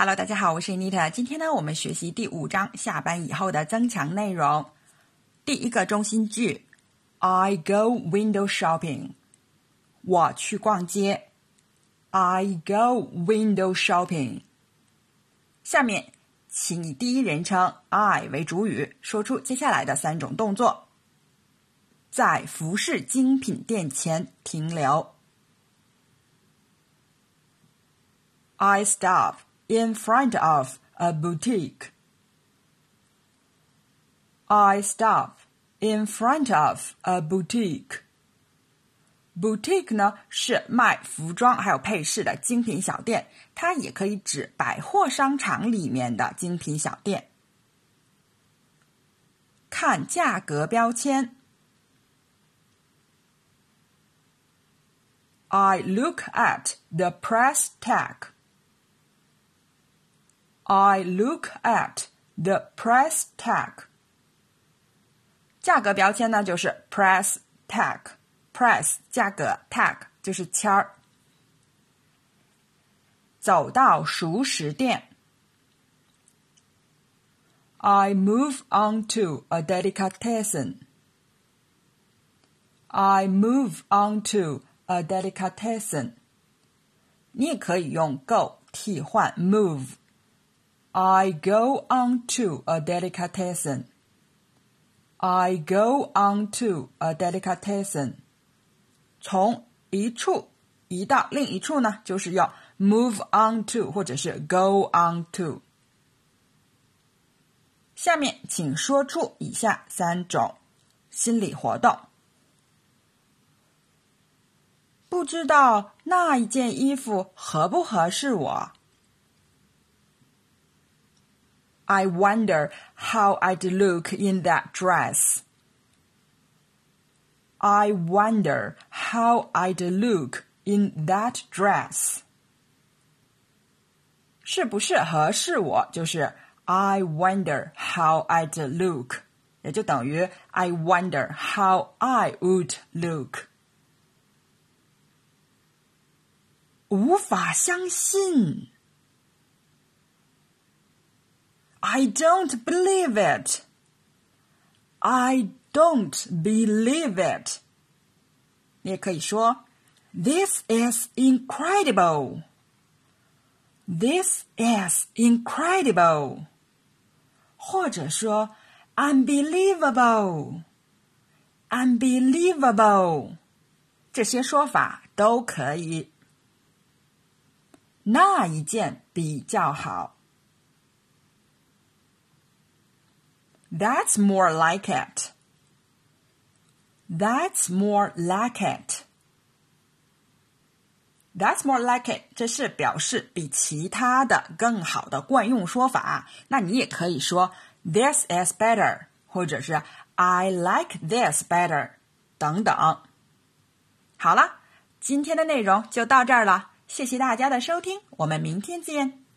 Hello，大家好，我是 Anita。今天呢，我们学习第五章下班以后的增强内容。第一个中心句：I go window shopping。我去逛街。I go window shopping。下面，请以第一人称 I 为主语，说出接下来的三种动作：在服饰精品店前停留。I stop。in front of a boutique. I stop in front of a boutique. Boutique 呢是卖服装还有配饰的精品小店，它也可以指百货商场里面的精品小店。看价格标签。I look at the price tag. I look at the price tag。价格标签呢，就是 price tag，price 价格，tag 就是签儿。走到熟食店，I move on to a delicatessen。I move on to a delicatessen。你也可以用 go 替换 move。 I go on to a delicatessen. I go on to a delicatessen. 从一处移到另一处呢，就是要 move on to 或者是 go on to。下面请说出以下三种心理活动。不知道那一件衣服合不合适我 ？I wonder how I'd look in that dress. I wonder how I'd look in that dress. 是不是合适我？就是 I wonder how I'd look，也就等于 I wonder how I would look。无法相信。 I don't believe it. I don't believe it. 你也可以说，This is incredible. This is incredible. 或者说，unbelievable. Unbelievable. 这些说法都可以。那一件比较好。 That's more like it. That's more like it. That's more like it. 这是表示比其他的更好的惯用说法。那你也可以说 This is better，或者是 I like this better 等等。好了，今天的内容就到这儿了，谢谢大家的收听，我们明天见。